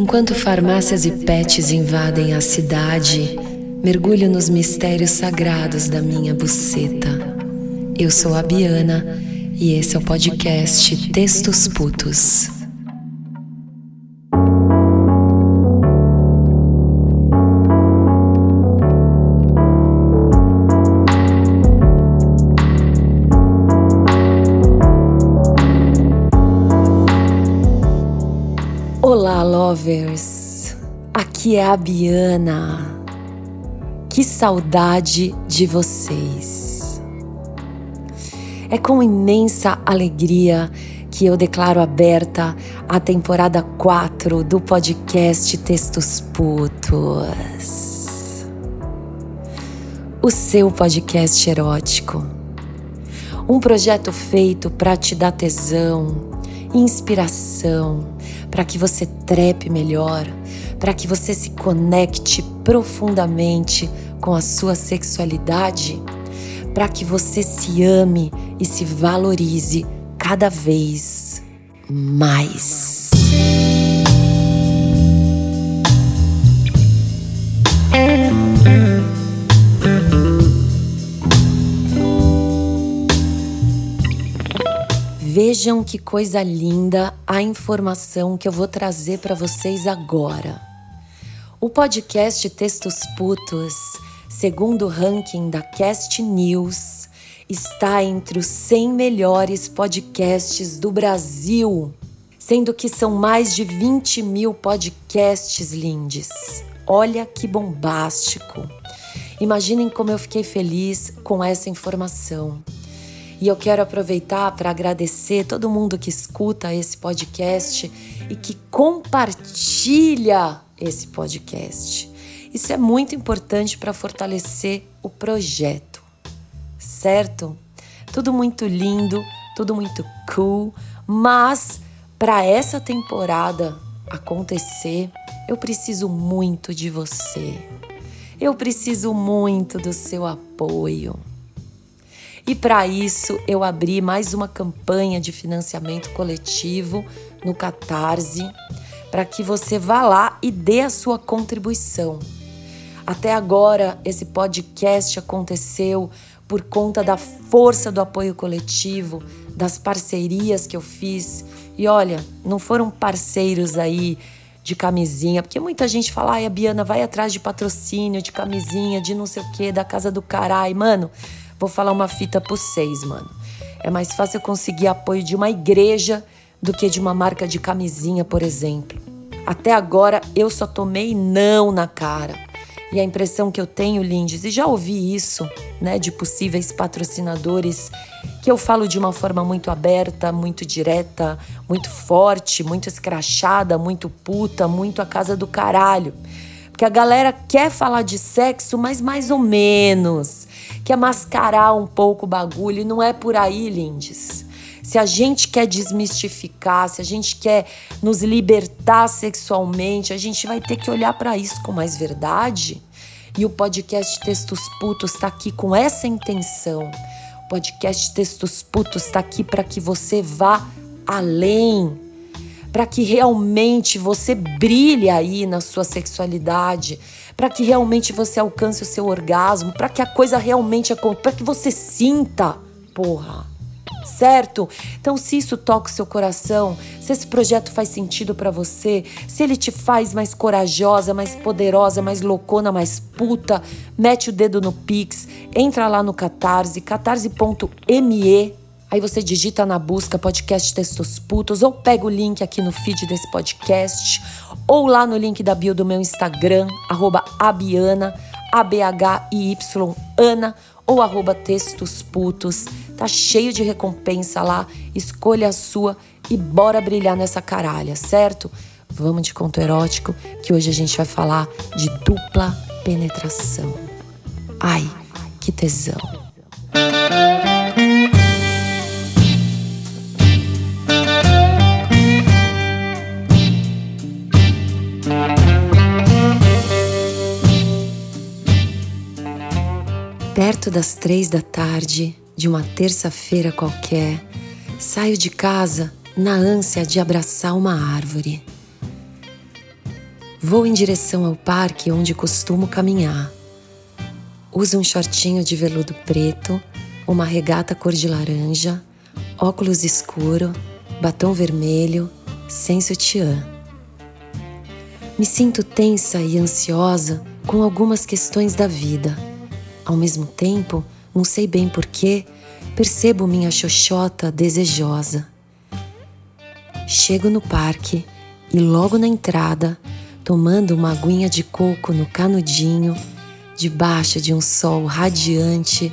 Enquanto farmácias e pets invadem a cidade, mergulho nos mistérios sagrados da minha buceta. Eu sou a Biana e esse é o podcast Textos Putos. Lovers! Aqui é a Biana. Que saudade de vocês! É com imensa alegria que eu declaro aberta a temporada 4 do podcast Textos Putos. O seu podcast erótico. Um projeto feito para te dar tesão, inspiração, para que você trepe melhor, para que você se conecte profundamente com a sua sexualidade, para que você se ame e se valorize cada vez mais. Vejam que coisa linda a informação que eu vou trazer para vocês agora. O podcast Textos Putos, segundo o ranking da Cast News, está entre os 100 melhores podcasts do Brasil, sendo que são mais de 20 mil podcasts lindes. Olha que bombástico! Imaginem como eu fiquei feliz com essa informação. E eu quero aproveitar para agradecer todo mundo que escuta esse podcast e que compartilha esse podcast. Isso é muito importante para fortalecer o projeto, certo? Tudo muito lindo, tudo muito cool, mas para essa temporada acontecer, eu preciso muito de você. Eu preciso muito do seu apoio. E para isso eu abri mais uma campanha de financiamento coletivo no Catarse, para que você vá lá e dê a sua contribuição. Até agora esse podcast aconteceu por conta da força do apoio coletivo, das parcerias que eu fiz. E olha, não foram parceiros aí de camisinha, porque muita gente fala, ai, a Biana vai atrás de patrocínio, de camisinha, de não sei o que, da casa do caralho. Mano, Vou falar uma fita por seis, mano. É mais fácil eu conseguir apoio de uma igreja do que de uma marca de camisinha, por exemplo. Até agora eu só tomei não na cara. E a impressão que eu tenho, Lindes, e já ouvi isso, né, de possíveis patrocinadores, que eu falo de uma forma muito aberta, muito direta, muito forte, muito escrachada, muito puta, muito a casa do caralho. Porque a galera quer falar de sexo, mas mais ou menos quer mascarar um pouco o bagulho e não é por aí, lindes. Se a gente quer desmistificar, se a gente quer nos libertar sexualmente, a gente vai ter que olhar para isso com mais verdade. E o podcast Textos Putos está aqui com essa intenção. O podcast Textos Putos está aqui para que você vá além, para que realmente você brilhe aí na sua sexualidade, para que realmente você alcance o seu orgasmo, para que a coisa realmente aconteça, para que você sinta, porra. Certo? Então, se isso toca o seu coração, se esse projeto faz sentido para você, se ele te faz mais corajosa, mais poderosa, mais loucona, mais puta, mete o dedo no Pix, entra lá no Catarse, catarse.me Aí você digita na busca podcast Textos Putos ou pega o link aqui no feed desse podcast ou lá no link da bio do meu Instagram, arroba abiana, A-B-H-I-Y, Ana, ou arroba Textos Putos. Tá cheio de recompensa lá, escolha a sua e bora brilhar nessa caralha, certo? Vamos de conto erótico, que hoje a gente vai falar de dupla penetração. Ai, que tesão! Perto das três da tarde de uma terça-feira qualquer, saio de casa na ânsia de abraçar uma árvore. Vou em direção ao parque onde costumo caminhar. Uso um shortinho de veludo preto, uma regata cor de laranja, óculos escuro, batom vermelho, sem sutiã. Me sinto tensa e ansiosa com algumas questões da vida. Ao mesmo tempo, não sei bem porquê, percebo minha xoxota desejosa. Chego no parque e logo na entrada, tomando uma aguinha de coco no canudinho, debaixo de um sol radiante,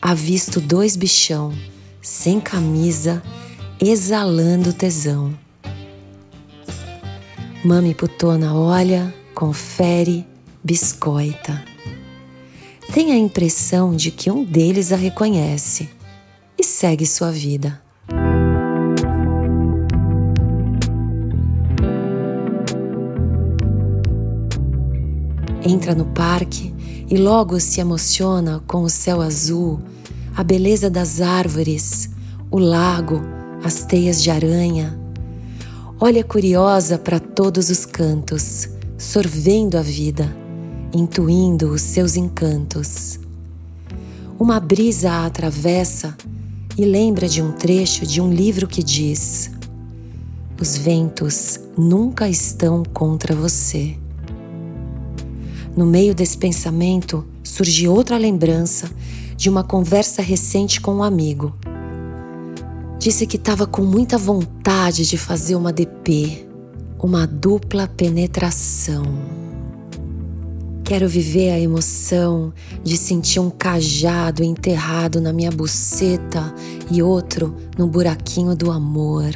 avisto dois bichão, sem camisa, exalando tesão. Mami putona olha, confere, biscoita. Tem a impressão de que um deles a reconhece e segue sua vida. Entra no parque e logo se emociona com o céu azul, a beleza das árvores, o lago, as teias de aranha. Olha curiosa para todos os cantos, sorvendo a vida, intuindo os seus encantos. Uma brisa a atravessa e lembra de um trecho de um livro que diz: Os ventos nunca estão contra você. No meio desse pensamento surge outra lembrança de uma conversa recente com um amigo. Disse que estava com muita vontade de fazer uma DP, uma dupla penetração. Quero viver a emoção de sentir um cajado enterrado na minha buceta e outro no buraquinho do amor.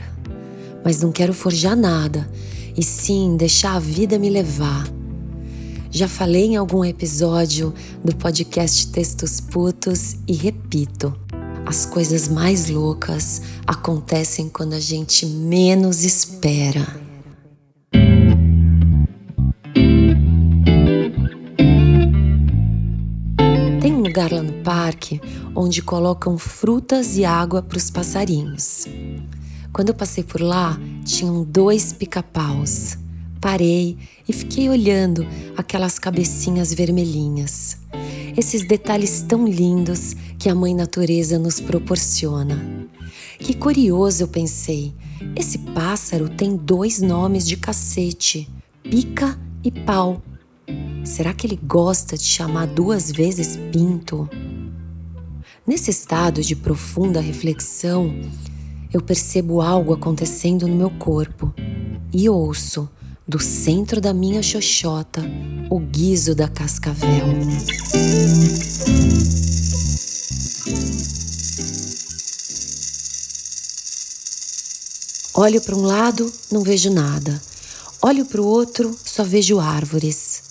Mas não quero forjar nada, e sim deixar a vida me levar já falei em algum episódio do podcast Textos Putos e repito: as coisas mais loucas acontecem quando a gente menos espera. Parque onde colocam frutas e água para os passarinhos. Quando eu passei por lá, tinham dois pica-paus. Parei e fiquei olhando aquelas cabecinhas vermelhinhas. Esses detalhes tão lindos que a Mãe Natureza nos proporciona. Que curioso, eu pensei. Esse pássaro tem dois nomes de cacete: pica e pau. Será que ele gosta de chamar duas vezes pinto? Nesse estado de profunda reflexão, eu percebo algo acontecendo no meu corpo e ouço do centro da minha xoxota, o guizo da cascavel. Olho para um lado, não vejo nada. Olho para o outro, só vejo árvores.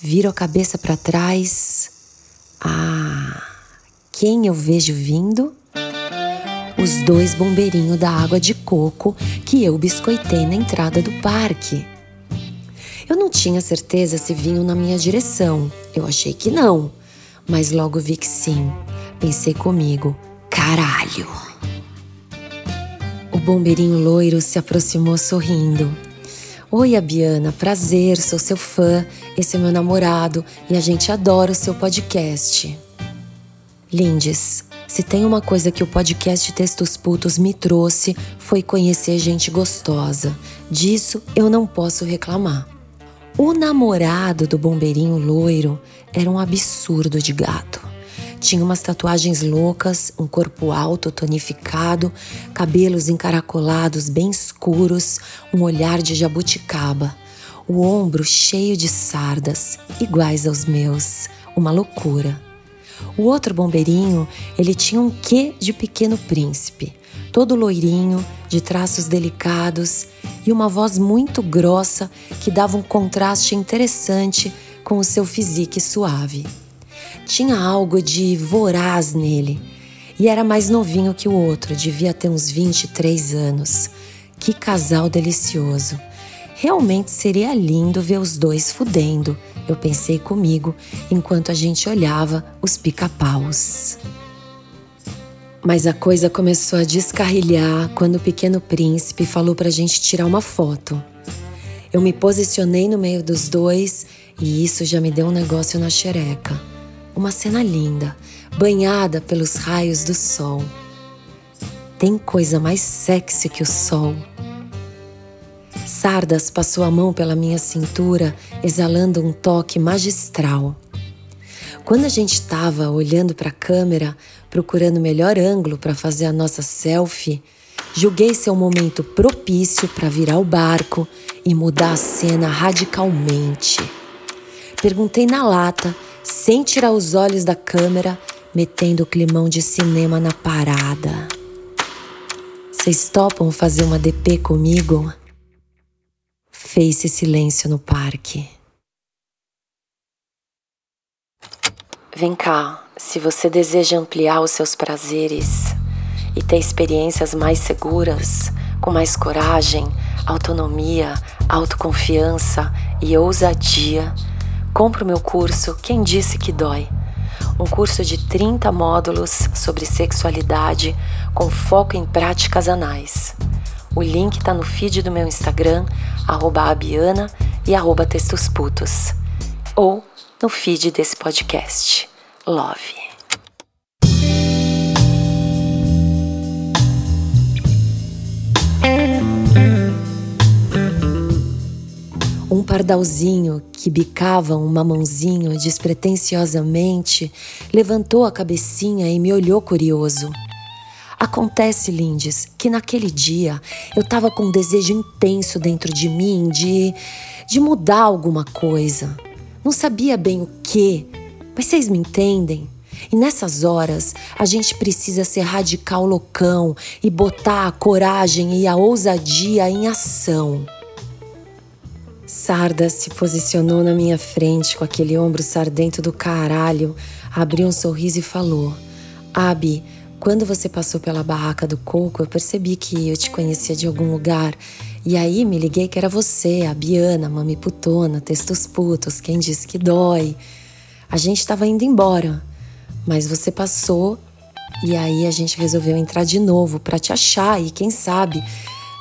Viro a cabeça para trás. Ah, quem eu vejo vindo? Os dois bombeirinhos da água de coco que eu biscoitei na entrada do parque. Eu não tinha certeza se vinham na minha direção. Eu achei que não, mas logo vi que sim. Pensei comigo: caralho! O bombeirinho loiro se aproximou sorrindo. Oi, Abiana, prazer, sou seu fã. Esse é meu namorado e a gente adora o seu podcast. Lindes, se tem uma coisa que o podcast Textos Putos me trouxe foi conhecer gente gostosa. Disso eu não posso reclamar. O namorado do bombeirinho loiro era um absurdo de gato. Tinha umas tatuagens loucas, um corpo alto tonificado, cabelos encaracolados bem escuros, um olhar de jabuticaba, o ombro cheio de sardas, iguais aos meus. Uma loucura. O outro bombeirinho, ele tinha um quê de pequeno príncipe, todo loirinho, de traços delicados e uma voz muito grossa que dava um contraste interessante com o seu physique suave. Tinha algo de voraz nele e era mais novinho que o outro, devia ter uns 23 anos. Que casal delicioso! Realmente seria lindo ver os dois fudendo, eu pensei comigo enquanto a gente olhava os pica-paus. Mas a coisa começou a descarrilhar quando o pequeno príncipe falou para a gente tirar uma foto. Eu me posicionei no meio dos dois e isso já me deu um negócio na xereca. Uma cena linda, banhada pelos raios do sol. Tem coisa mais sexy que o sol. Sardas passou a mão pela minha cintura, exalando um toque magistral. Quando a gente estava olhando para a câmera, procurando o melhor ângulo para fazer a nossa selfie, julguei ser um momento propício para virar o barco e mudar a cena radicalmente. Perguntei na lata, sem tirar os olhos da câmera, metendo o climão de cinema na parada. Vocês topam fazer uma DP comigo? Fez-se silêncio no parque. Vem cá, se você deseja ampliar os seus prazeres e ter experiências mais seguras, com mais coragem, autonomia, autoconfiança e ousadia, compre o meu curso Quem Disse Que Dói. Um curso de 30 módulos sobre sexualidade com foco em práticas anais. O link está no feed do meu Instagram, abiana e arroba textosputos. Ou no feed desse podcast. Love. Um pardalzinho que bicava um mamãozinho despretensiosamente levantou a cabecinha e me olhou curioso. Acontece, Lindes, que naquele dia eu estava com um desejo intenso dentro de mim de, de mudar alguma coisa. Não sabia bem o que, mas vocês me entendem? E nessas horas, a gente precisa ser radical loucão e botar a coragem e a ousadia em ação. Sarda se posicionou na minha frente com aquele ombro sardento do caralho, abriu um sorriso e falou: Abi, quando você passou pela barraca do coco, eu percebi que eu te conhecia de algum lugar. E aí me liguei que era você, a Biana, mami putona, textos putos, quem disse que dói. A gente estava indo embora, mas você passou e aí a gente resolveu entrar de novo para te achar e quem sabe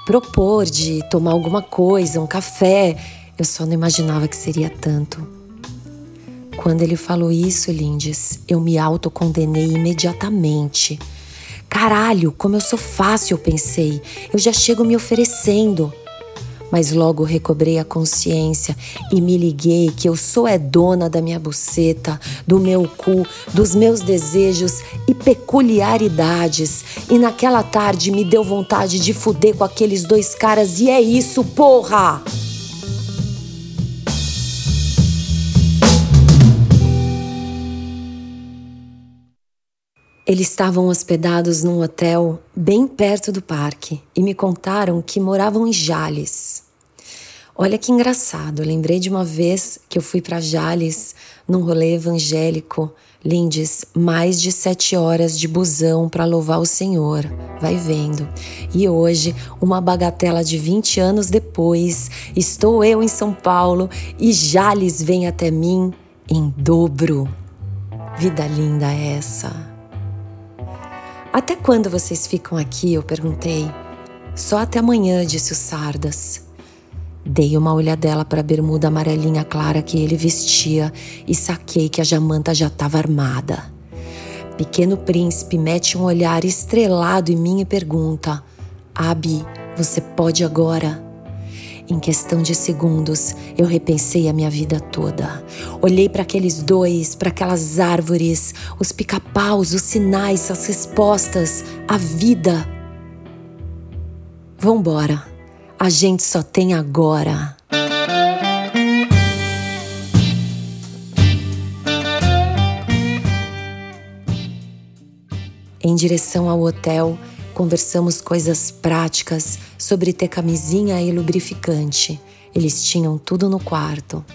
propor de tomar alguma coisa, um café. Eu só não imaginava que seria tanto. Quando ele falou isso, Lindes, eu me autocondenei imediatamente. Caralho, como eu sou fácil, pensei. Eu já chego me oferecendo mas logo recobrei a consciência e me liguei que eu sou é dona da minha buceta, do meu cu, dos meus desejos e peculiaridades. E naquela tarde me deu vontade de fuder com aqueles dois caras e é isso, porra! Eles estavam hospedados num hotel bem perto do parque e me contaram que moravam em Jales. Olha que engraçado, lembrei de uma vez que eu fui para Jales num rolê evangélico, Lindes, mais de sete horas de busão para louvar o Senhor, vai vendo. E hoje, uma bagatela de 20 anos depois, estou eu em São Paulo e Jales vem até mim em dobro. Vida linda essa! Até quando vocês ficam aqui? Eu perguntei. Só até amanhã, disse o Sardas. Dei uma olhadela para a bermuda amarelinha clara que ele vestia e saquei que a Jamanta já estava armada. Pequeno príncipe mete um olhar estrelado em mim e pergunta: Abi, você pode agora? Em questão de segundos, eu repensei a minha vida toda. Olhei para aqueles dois, para aquelas árvores, os pica-paus, os sinais, as respostas, a vida. Vambora. A gente só tem agora. Em direção ao hotel, Conversamos coisas práticas sobre ter camisinha e lubrificante. Eles tinham tudo no quarto.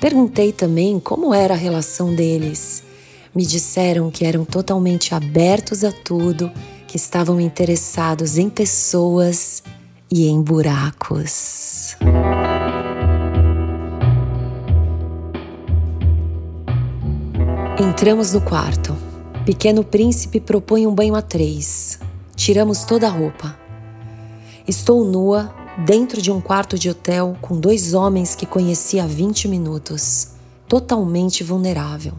Perguntei também como era a relação deles. Me disseram que eram totalmente abertos a tudo, que estavam interessados em pessoas e em buracos. Entramos no quarto. Pequeno Príncipe propõe um banho a três. Tiramos toda a roupa. Estou nua, dentro de um quarto de hotel com dois homens que conheci há 20 minutos, totalmente vulnerável.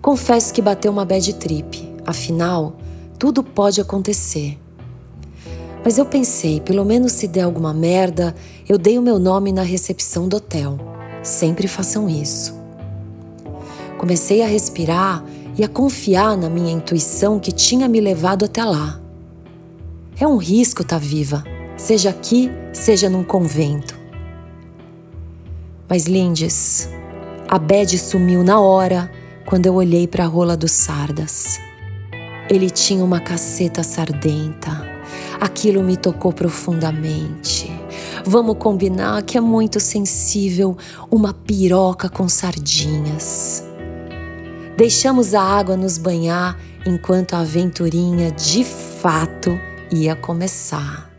Confesso que bateu uma bad trip, afinal, tudo pode acontecer. Mas eu pensei, pelo menos se der alguma merda, eu dei o meu nome na recepção do hotel. Sempre façam isso. Comecei a respirar e a confiar na minha intuição que tinha me levado até lá. É um risco estar tá viva, seja aqui, seja num convento. Mas Lindes, a Bed sumiu na hora quando eu olhei para a rola dos sardas. Ele tinha uma caceta sardenta. Aquilo me tocou profundamente. Vamos combinar que é muito sensível uma piroca com sardinhas. Deixamos a água nos banhar enquanto a aventurinha de fato ia começar.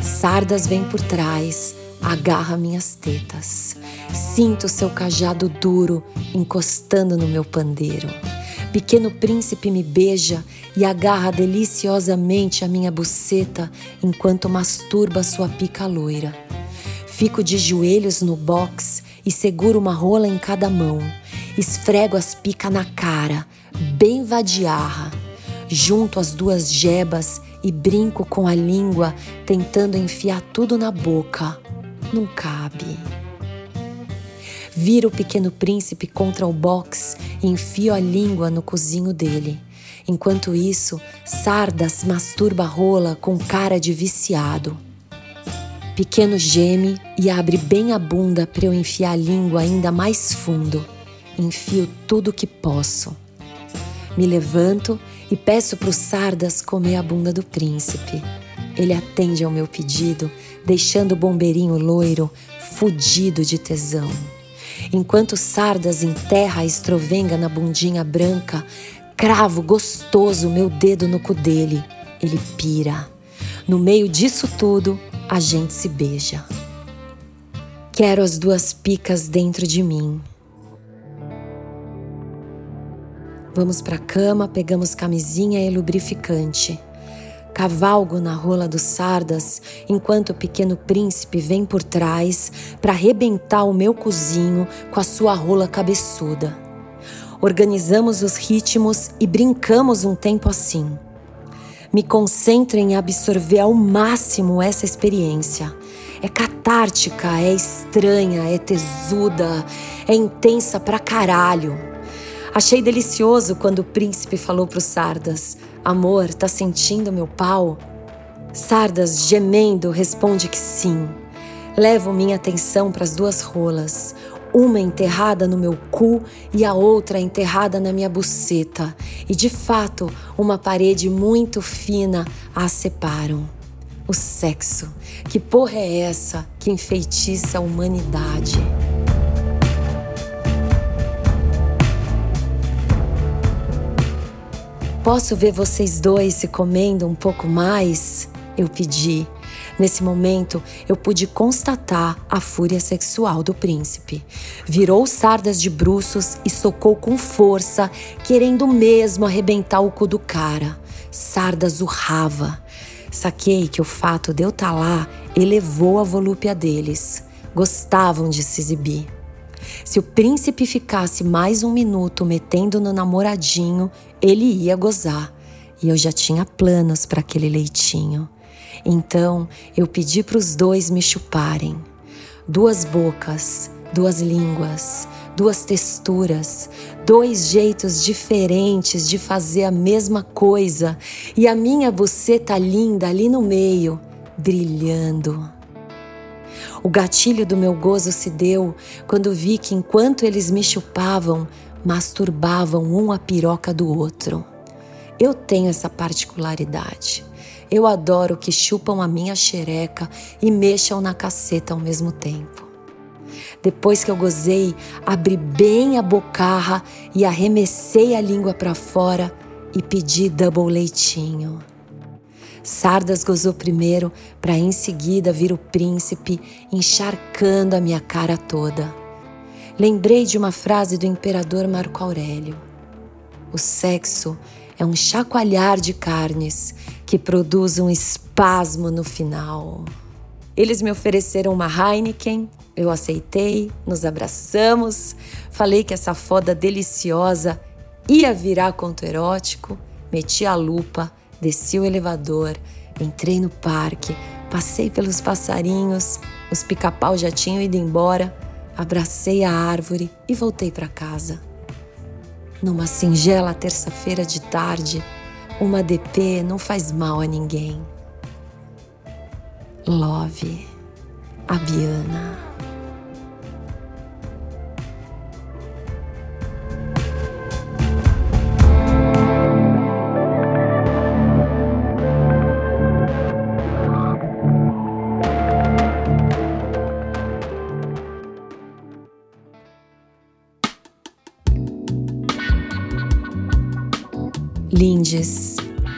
Sardas vem por trás, agarra minhas tetas. Sinto seu cajado duro encostando no meu pandeiro. Pequeno príncipe me beija e agarra deliciosamente a minha buceta enquanto masturba sua pica loira. Fico de joelhos no box e seguro uma rola em cada mão. Esfrego as picas na cara, bem vadiarra. Junto as duas jebas e brinco com a língua, tentando enfiar tudo na boca. Não cabe. Viro o pequeno príncipe contra o box e enfio a língua no cozinho dele. Enquanto isso, Sardas masturba a rola com cara de viciado. Pequeno geme e abre bem a bunda para eu enfiar a língua ainda mais fundo. Enfio tudo que posso. Me levanto e peço para o Sardas comer a bunda do príncipe. Ele atende ao meu pedido, deixando o bombeirinho loiro fudido de tesão. Enquanto Sardas enterra a estrovenga na bundinha branca, cravo gostoso meu dedo no cu dele. Ele pira. No meio disso tudo, a gente se beija. Quero as duas picas dentro de mim. Vamos para cama, pegamos camisinha e lubrificante. Cavalgo na rola dos sardas, enquanto o pequeno príncipe vem por trás para arrebentar o meu cozinho com a sua rola cabeçuda. Organizamos os ritmos e brincamos um tempo assim. Me concentro em absorver ao máximo essa experiência. É catártica, é estranha, é tesuda, é intensa pra caralho. Achei delicioso quando o príncipe falou pro Sardas: Amor, tá sentindo meu pau? Sardas, gemendo, responde que sim. Levo minha atenção para as duas rolas, uma enterrada no meu cu e a outra enterrada na minha buceta, e de fato, uma parede muito fina as separam. O sexo. Que porra é essa que enfeitiça a humanidade? Posso ver vocês dois se comendo um pouco mais? Eu pedi. Nesse momento, eu pude constatar a fúria sexual do príncipe. Virou sardas de bruços e socou com força, querendo mesmo arrebentar o cu do cara. Sardas urrava. Saquei que o fato de eu estar tá lá elevou a volúpia deles. Gostavam de se exibir. Se o príncipe ficasse mais um minuto metendo no namoradinho, ele ia gozar. E eu já tinha planos para aquele leitinho. Então eu pedi para os dois me chuparem. Duas bocas, duas línguas, duas texturas, dois jeitos diferentes de fazer a mesma coisa. E a minha buceta linda ali no meio, brilhando. O gatilho do meu gozo se deu quando vi que enquanto eles me chupavam, masturbavam um a piroca do outro. Eu tenho essa particularidade. Eu adoro que chupam a minha xereca e mexam na caceta ao mesmo tempo. Depois que eu gozei, abri bem a bocarra e arremessei a língua para fora e pedi double leitinho. Sardas gozou primeiro, para em seguida vir o príncipe encharcando a minha cara toda. lembrei de uma frase do imperador Marco Aurélio: O sexo é um chacoalhar de carnes que produz um espasmo no final. Eles me ofereceram uma Heineken, eu aceitei, nos abraçamos, falei que essa foda deliciosa ia virar conto erótico, meti a lupa, desci o elevador, entrei no parque, passei pelos passarinhos, os pica-pau já tinham ido embora, abracei a árvore e voltei para casa. Numa singela terça-feira de tarde, uma DP não faz mal a ninguém. Love, a Biana.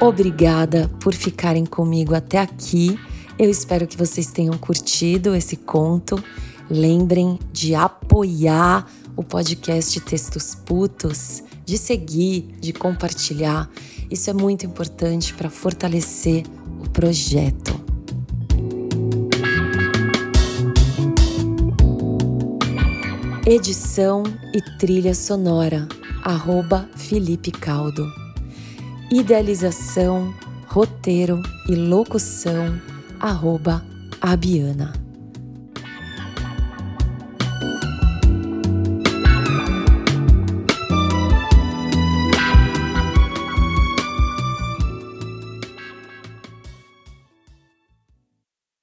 Obrigada por ficarem comigo até aqui. Eu espero que vocês tenham curtido esse conto. Lembrem de apoiar o podcast Textos Putos, de seguir, de compartilhar. Isso é muito importante para fortalecer o projeto. Edição e trilha sonora, arroba Felipe Caldo idealização, roteiro e locução, arroba Abiana.